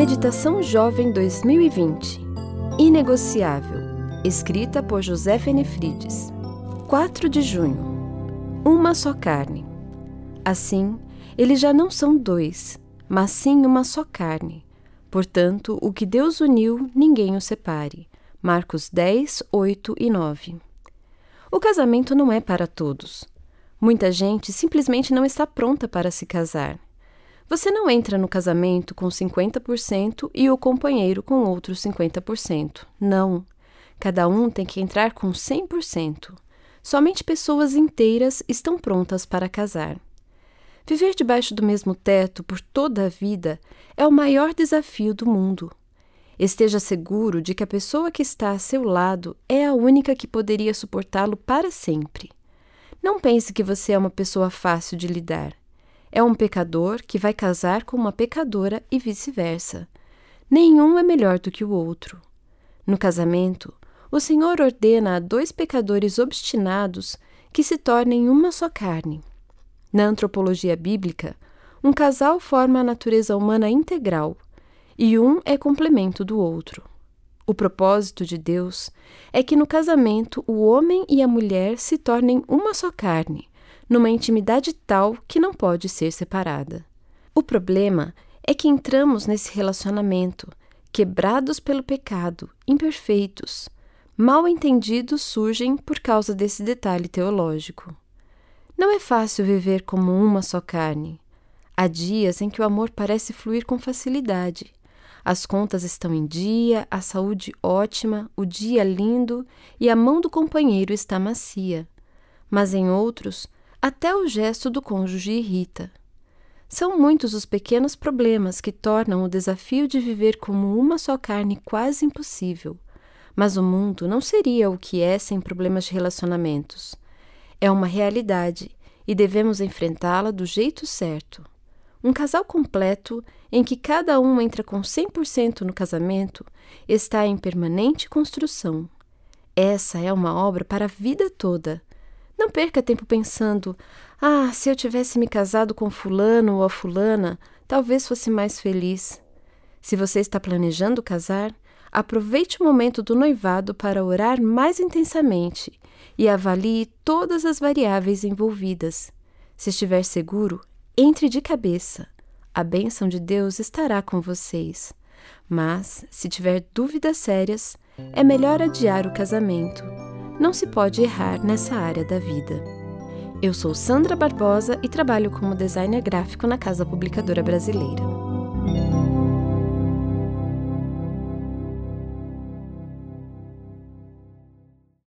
Meditação Jovem 2020 Inegociável, escrita por José Fenefrides. 4 de junho Uma só carne. Assim, eles já não são dois, mas sim uma só carne. Portanto, o que Deus uniu, ninguém o separe. Marcos 10, 8 e 9. O casamento não é para todos. Muita gente simplesmente não está pronta para se casar. Você não entra no casamento com 50% e o companheiro com outros 50%. Não. Cada um tem que entrar com 100%. Somente pessoas inteiras estão prontas para casar. Viver debaixo do mesmo teto por toda a vida é o maior desafio do mundo. Esteja seguro de que a pessoa que está a seu lado é a única que poderia suportá-lo para sempre. Não pense que você é uma pessoa fácil de lidar. É um pecador que vai casar com uma pecadora e vice-versa. Nenhum é melhor do que o outro. No casamento, o Senhor ordena a dois pecadores obstinados que se tornem uma só carne. Na antropologia bíblica, um casal forma a natureza humana integral e um é complemento do outro. O propósito de Deus é que no casamento o homem e a mulher se tornem uma só carne, numa intimidade tal que não pode ser separada. O problema é que entramos nesse relacionamento, quebrados pelo pecado, imperfeitos. Mal entendidos surgem por causa desse detalhe teológico. Não é fácil viver como uma só carne. Há dias em que o amor parece fluir com facilidade. As contas estão em dia, a saúde ótima, o dia lindo e a mão do companheiro está macia. Mas em outros, até o gesto do cônjuge irrita. São muitos os pequenos problemas que tornam o desafio de viver como uma só carne quase impossível. Mas o mundo não seria o que é sem problemas de relacionamentos. É uma realidade e devemos enfrentá-la do jeito certo. Um casal completo, em que cada um entra com 100% no casamento, está em permanente construção. Essa é uma obra para a vida toda não perca tempo pensando: ah, se eu tivesse me casado com Fulano ou a Fulana, talvez fosse mais feliz. Se você está planejando casar, aproveite o momento do noivado para orar mais intensamente e avalie todas as variáveis envolvidas. Se estiver seguro, entre de cabeça. A bênção de Deus estará com vocês. Mas, se tiver dúvidas sérias, é melhor adiar o casamento não se pode errar nessa área da vida. Eu sou Sandra Barbosa e trabalho como designer gráfico na Casa Publicadora Brasileira.